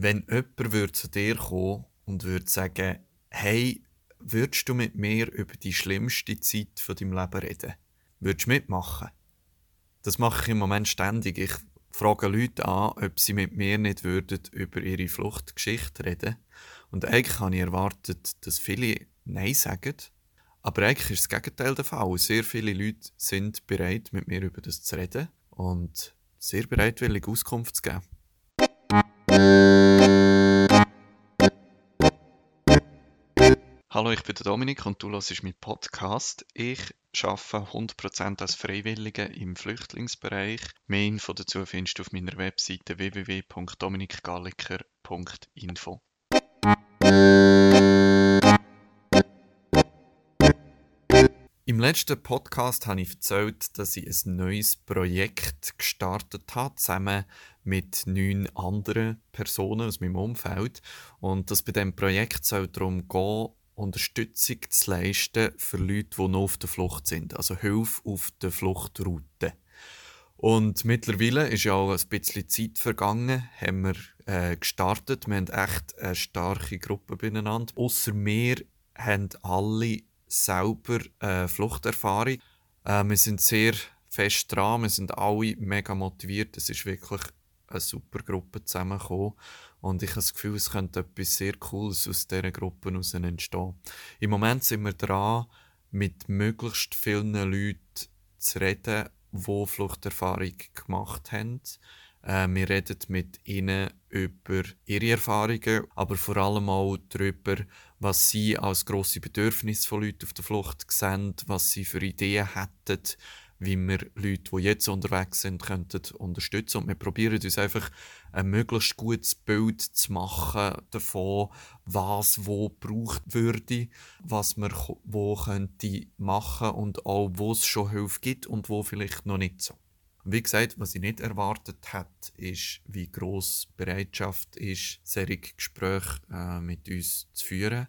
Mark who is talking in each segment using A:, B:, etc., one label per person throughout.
A: Wenn jemand würde zu dir kommen und würde sagen, hey, würdest du mit mir über die schlimmste Zeit von deinem Leben reden? Würdest du mitmachen? Das mache ich im Moment ständig. Ich frage Leute an, ob sie mit mir nicht würden über ihre Fluchtgeschichte reden. Und eigentlich habe ich erwartet, dass viele Nein sagen. Aber eigentlich ist das Gegenteil der Fall. Sehr viele Leute sind bereit, mit mir über das zu reden und sehr bereitwillig Auskunft zu geben. Hallo, ich bin der Dominik und du hörst meinen Podcast. Ich arbeite 100% als Freiwillige im Flüchtlingsbereich. Mehr Info dazu findest du auf meiner Webseite www.dominikgalliker.info. Im letzten Podcast habe ich erzählt, dass ich ein neues Projekt gestartet habe, zusammen mit neun anderen Personen aus meinem Umfeld. Und dass bei diesem Projekt soll darum gehen, Unterstützung zu leisten für Leute, die noch auf der Flucht sind. Also Hilfe auf der Fluchtroute. Und mittlerweile ist ja auch ein bisschen Zeit vergangen, haben wir äh, gestartet. Wir haben echt eine starke Gruppe beieinander. Außer mir haben alle selber äh, Fluchterfahrung. Äh, wir sind sehr fest dran, wir sind alle mega motiviert. Es ist wirklich eine super Gruppe zusammengekommen. Und ich habe das Gefühl, es könnte etwas sehr Cooles aus dieser Gruppe heraus entstehen. Im Moment sind wir dran, mit möglichst vielen Leuten zu reden, die Fluchterfahrung gemacht haben. Äh, wir reden mit ihnen über ihre Erfahrungen, aber vor allem auch darüber, was sie als grosse Bedürfnisse von Leuten auf der Flucht sehen, was sie für Ideen hätten, wie wir Leute, die jetzt unterwegs sind, könnten unterstützen. Und wir probieren uns einfach ein möglichst gutes Bild zu machen davon, was wo gebraucht würde, was man wo könnte machen und auch wo es schon Hilfe gibt und wo vielleicht noch nicht so. Wie gesagt, was ich nicht erwartet hat, ist, wie groß Bereitschaft ist, solche Gespräche äh, mit uns zu führen.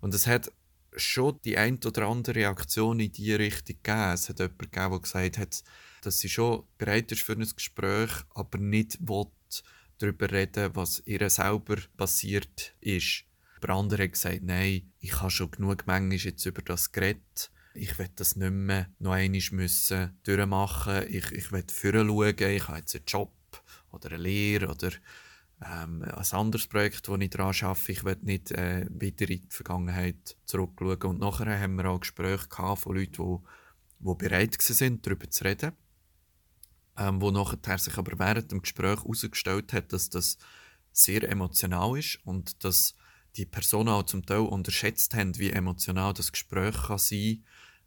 A: Und es hat schon die ein oder andere Reaktion in diese Richtung gegeben. Es hat jemand gegeben, der gesagt hat, dass sie schon bereit ist für ein Gespräch, aber nicht will darüber reden, was ihr selber passiert ist. Der andere hat gesagt, nein, ich habe schon genug manchmal jetzt über das geredet ich will das nicht mehr noch einmal müssen durchmachen. Ich, ich will führen schauen. Ich habe jetzt einen Job oder eine Lehre oder ähm, ein anderes Projekt, das ich daran arbeite. Ich will nicht äh, wieder in die Vergangenheit zurückschauen. Und nachher haben wir auch Gespräche von Leuten, die, die bereit waren, darüber zu reden. Ähm, wo nachher sich aber während dem Gespräch herausgestellt hat, dass das sehr emotional ist und dass die Personen auch zum Teil unterschätzt haben, wie emotional das Gespräch kann sein kann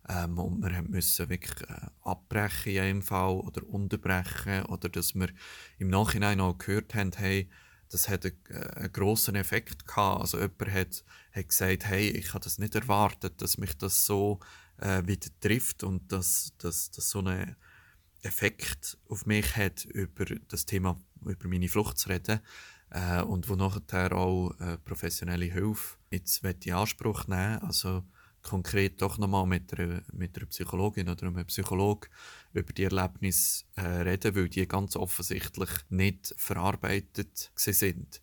A: ähm, und wir müssen wirklich äh, abbrechen in einem Fall oder unterbrechen oder dass wir im Nachhinein auch gehört haben, hey, das hat einen, äh, einen grossen Effekt gehabt. Also jemand hat, hat gesagt, hey, ich habe das nicht erwartet, dass mich das so äh, wieder trifft und dass das so einen Effekt auf mich hat, über das Thema, über meine Flucht zu reden. Äh, und wo nachher auch äh, professionelle Hilfe jetzt in Anspruch nehmen Also konkret doch nochmal mit einer, mit einer Psychologin oder einem Psychologen über die Erlebnisse äh, reden, weil die ganz offensichtlich nicht verarbeitet sind.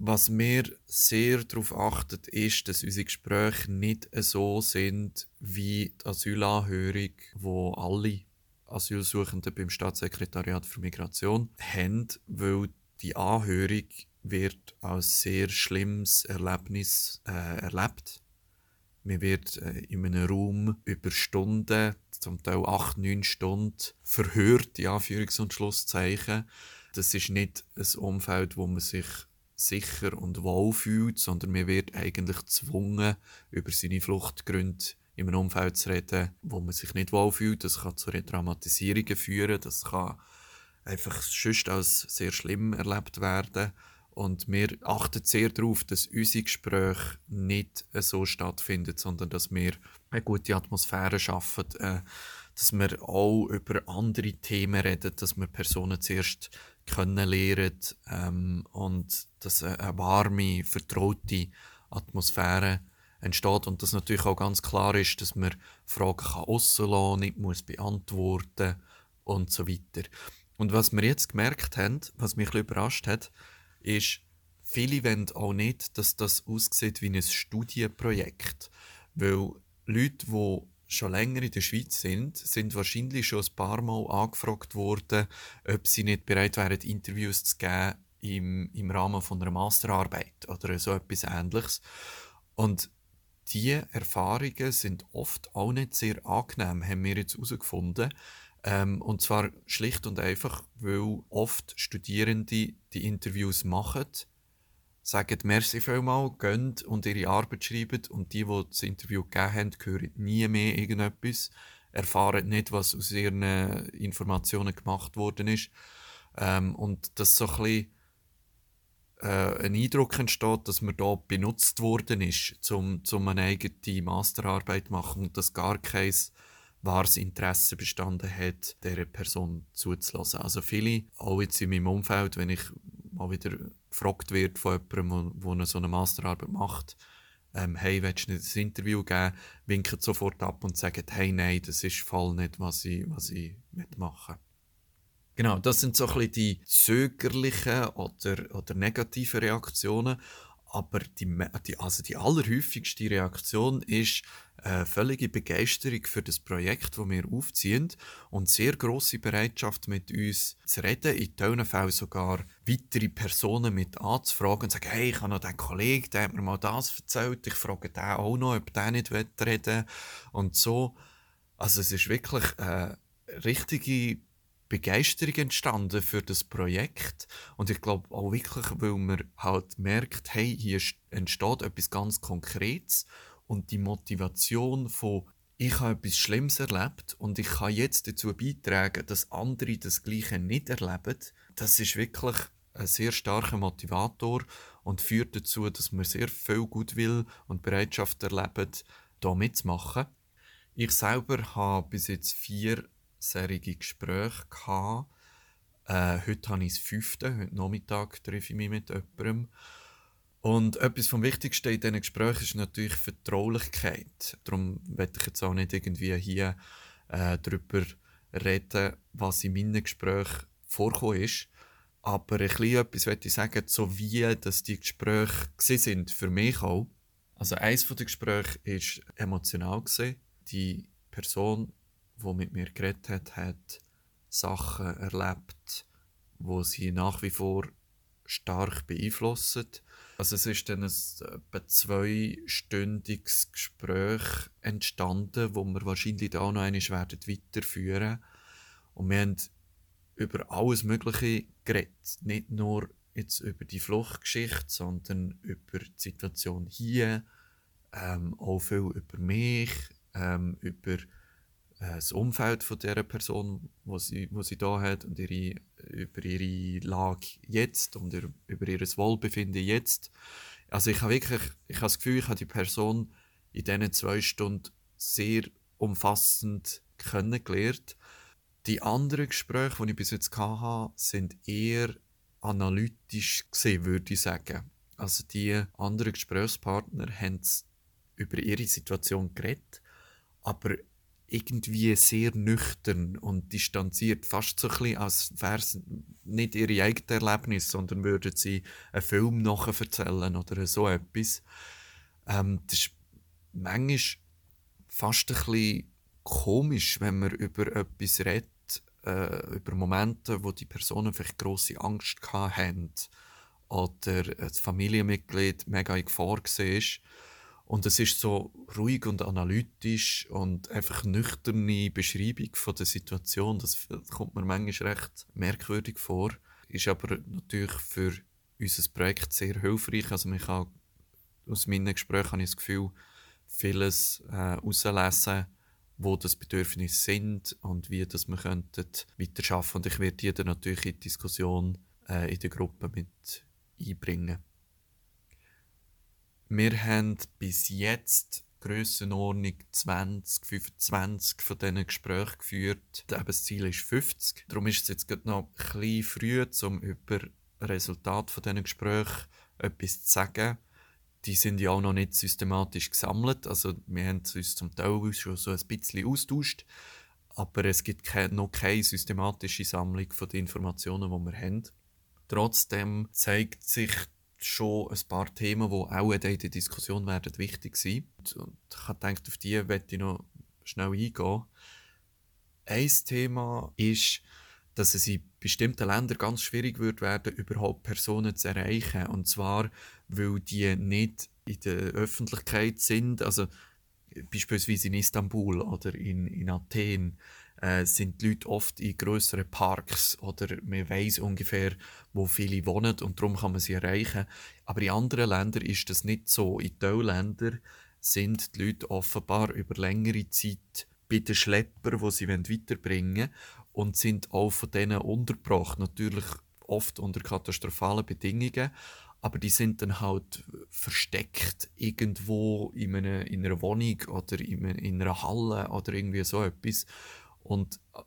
A: Was mir sehr darauf achtet, ist, dass unsere Gespräche nicht so sind wie die Asylanhörung, wo alle Asylsuchenden beim Staatssekretariat für Migration haben, weil die Anhörung wird als sehr schlimmes Erlebnis äh, erlebt man wird äh, in einem Raum über Stunden, zum Teil acht, neun Stunden, verhört, in Anführungs- und Schlusszeichen. Das ist nicht ein Umfeld, wo man sich sicher und wohl fühlt, sondern man wird eigentlich gezwungen, über seine Fluchtgründe in einem Umfeld zu reden, wo man sich nicht wohl fühlt. Das kann zu Retraumatisierungen führen, das kann einfach sonst als sehr schlimm erlebt werden. Und wir achten sehr darauf, dass unsere Gespräche nicht so stattfinden, sondern dass wir eine gute Atmosphäre schaffen, äh, dass wir auch über andere Themen reden, dass wir Personen zuerst kennenlernen ähm, und dass eine warme, vertraute Atmosphäre entsteht und dass natürlich auch ganz klar ist, dass man Fragen kann rauslassen, nicht muss beantworten und so weiter. Und was wir jetzt gemerkt haben, was mich ein bisschen überrascht hat, ist, viele wollen auch nicht, dass das aussieht wie ein Studienprojekt. Weil Leute, die schon länger in der Schweiz sind, sind wahrscheinlich schon ein paar Mal angefragt worden, ob sie nicht bereit wären, Interviews zu geben im, im Rahmen von einer Masterarbeit oder so etwas Ähnliches. Und diese Erfahrungen sind oft auch nicht sehr angenehm, haben wir jetzt herausgefunden. Ähm, und zwar schlicht und einfach, weil oft Studierende die Interviews machen, sagen merci vielmal, gehen und ihre Arbeit schreiben und die, die das Interview gegeben haben, hören nie mehr irgendetwas, erfahren nicht, was aus ihren Informationen gemacht worden ist. Ähm, und das so ein bisschen äh, ein Eindruck entsteht, dass man da benutzt worden ist, um, um eine eigene Masterarbeit zu machen und dass gar kein wahres Interesse bestanden hat, dieser Person zuzulassen. Also viele, auch jetzt in meinem Umfeld, wenn ich mal wieder gefragt wird von jemandem, der so eine Masterarbeit macht, ähm, hey, willst du nicht ein Interview geben, winken sofort ab und sagen, hey, nein, das ist voll nicht, was ich, was ich machen will. Genau, das sind so ein bisschen die zögerlichen oder, oder negativen Reaktionen. Aber die, die, also die allerhäufigste Reaktion ist äh, völlige Begeisterung für das Projekt, das wir aufziehen und sehr große Bereitschaft, mit uns zu reden, in teilen Fällen sogar weitere Personen mit anzufragen und zu sagen, hey, ich habe noch den Kollegen, der hat mir mal das erzählt, ich frage den auch noch, ob der nicht reden will. Und so, also es ist wirklich eine richtige Begeisterung entstanden für das Projekt und ich glaube auch wirklich, weil man halt merkt, hey, hier entsteht etwas ganz Konkretes und die Motivation von ich habe etwas Schlimmes erlebt und ich kann jetzt dazu beitragen, dass andere das Gleiche nicht erleben, das ist wirklich ein sehr starker Motivator und führt dazu, dass man sehr viel Gutwill und Bereitschaft erlebt, da mitzumachen. Ich selber habe bis jetzt vier solche Gespräche gehabt. Äh, heute habe ich das fünfte, heute Nachmittag treffe ich mich mit jemandem. Und etwas vom Wichtigsten in diesen Gesprächen ist natürlich Vertraulichkeit. Darum werde ich jetzt auch nicht irgendwie hier äh, darüber reden, was in meinen Gesprächen vorgekommen ist. Aber ein bisschen etwas möchte ich sagen, so wie dass die Gespräche sind für mich auch. Also eins der Gespräche war emotional. Die Person wo mit mir geredet hat, hat Sachen erlebt, wo sie nach wie vor stark beeinflussen. Also es ist dann ein etwa zweistündiges Gespräch entstanden, wo wir wahrscheinlich auch noch einmal werden weiterführen Und wir haben über alles Mögliche geredet. Nicht nur jetzt über die Fluchtgeschichte, sondern über die Situation hier, ähm, auch viel über mich, ähm, über das Umfeld von der Person, wo sie, wo sie da hat und ihre, über ihre Lage jetzt und über ihr Wohlbefinden jetzt. Also ich habe wirklich, ich habe das Gefühl, ich habe die Person in diesen zwei Stunden sehr umfassend kennengelernt. Die anderen Gespräche, die ich bis jetzt hatte, sind eher analytisch gesehen, würde ich sagen. Also die anderen Gesprächspartner haben über ihre Situation geredet, aber irgendwie sehr nüchtern und distanziert, fast so ein bisschen, als wäre es nicht ihre eigene Erlebnis, sondern würden sie einen Film nachher erzählen oder so etwas. Ähm, das ist manchmal fast ein bisschen komisch, wenn man über etwas redet, äh, über Momente, wo die Personen vielleicht grosse Angst hatten oder ein Familienmitglied mega in Gefahr war und es ist so ruhig und analytisch und einfach nüchterne Beschreibung von der Situation. Das kommt mir manchmal recht merkwürdig vor. Ist aber natürlich für unser Projekt sehr hilfreich. Also man kann aus meinen Gesprächen habe ich das Gefühl, vieles äh, wo das Bedürfnis sind und wie das wir könnten weiter schaffen. Und ich werde die dann natürlich in die Diskussion äh, in der Gruppe mit einbringen. Wir haben bis jetzt Grössenordnung 20, 25 von diesen Gesprächen geführt. Das Ziel ist 50. Darum ist es jetzt noch bisschen früh, um über Resultat von diesen Gesprächen etwas zu sagen. Die sind ja auch noch nicht systematisch gesammelt. Also wir haben uns zum Teil schon so ein bisschen austauscht. Aber es gibt noch keine systematische Sammlung den Informationen, die wir haben. Trotzdem zeigt sich schon ein paar Themen, die auch in der Diskussion werden wichtig sein. Und ich habe gedacht, auf die werde ich noch schnell eingehen. Ein Thema ist, dass es in bestimmten Ländern ganz schwierig wird werden, überhaupt Personen zu erreichen. Und zwar, weil die nicht in der Öffentlichkeit sind. Also beispielsweise in Istanbul oder in, in Athen äh, sind die Leute oft in größeren Parks oder man weiß ungefähr, wo viele wohnen und darum kann man sie erreichen. Aber in anderen Ländern ist das nicht so. In diesen Ländern sind die Leute offenbar über längere Zeit bei den Schleppern, die sie weiterbringen wollen und sind auch von denen untergebracht. Natürlich oft unter katastrophalen Bedingungen, aber die sind dann halt versteckt irgendwo in einer, in einer Wohnung oder in einer Halle oder irgendwie so etwas. Und äh,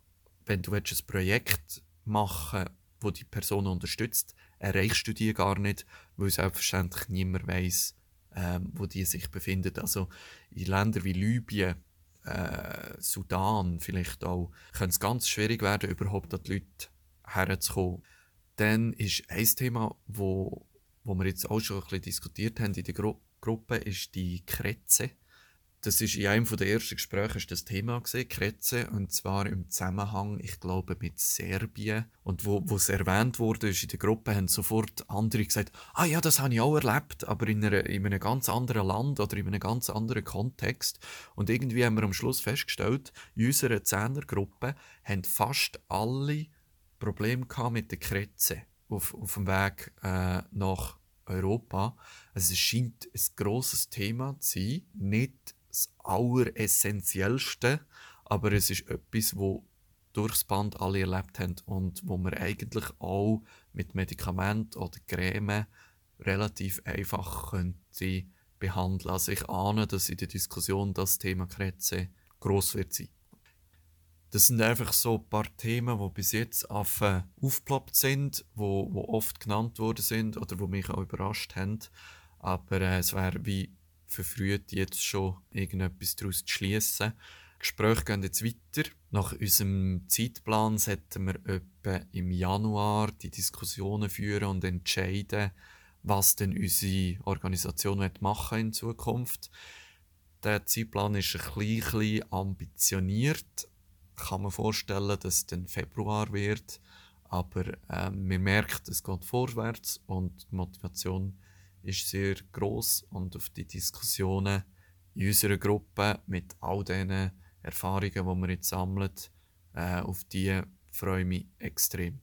A: wenn du ein Projekt machen wo die Person unterstützt, erreichst du die gar nicht, weil selbstverständlich niemand weiß, ähm, wo die sich befinden. Also in Ländern wie Libyen, äh, Sudan vielleicht auch, kann es ganz schwierig werden, überhaupt an die Leute herzukommen. Dann ist ein Thema, wo, wo wir jetzt auch schon ein bisschen diskutiert haben in der Gru Gruppe, ist die Kretze. Das ist in einem der ersten Gespräche das Thema gesehen, Kretze, und zwar im Zusammenhang, ich glaube, mit Serbien. Und wo, wo es erwähnt wurde, ist in der Gruppe, haben sofort andere gesagt, ah ja, das habe ich auch erlebt, aber in, einer, in einem ganz anderen Land oder in einem ganz anderen Kontext. Und irgendwie haben wir am Schluss festgestellt, in unserer Zehnergruppe haben fast alle Probleme mit der Kretze auf, auf dem Weg äh, nach Europa. Also es scheint ein grosses Thema zu sein, nicht das Alleressentiellste, aber es ist etwas, wo durchs Band alle erlebt haben und wo man eigentlich auch mit Medikamenten oder Creme relativ einfach könnte behandeln. Also ich ahne, dass in der Diskussion das Thema Krebse gross wird sein. Das sind einfach so ein paar Themen, die bis jetzt auf, aufgeploppt sind, wo, wo oft genannt worden sind oder wo mich auch überrascht haben. Aber äh, es wäre wie verfrüht, jetzt schon irgendetwas daraus zu schließen. Gespräche gehen jetzt weiter. Nach unserem Zeitplan sollten wir etwa im Januar die Diskussionen führen und entscheiden, was denn unsere Organisation machen in Zukunft. Der Zeitplan ist ein bisschen ambitioniert. Kann man vorstellen, dass es dann Februar wird. Aber äh, man merkt, es geht vorwärts und die Motivation ist sehr groß und auf die Diskussionen in unserer Gruppe mit all diesen Erfahrungen, die wir jetzt sammeln, äh, auf die freue ich mich extrem.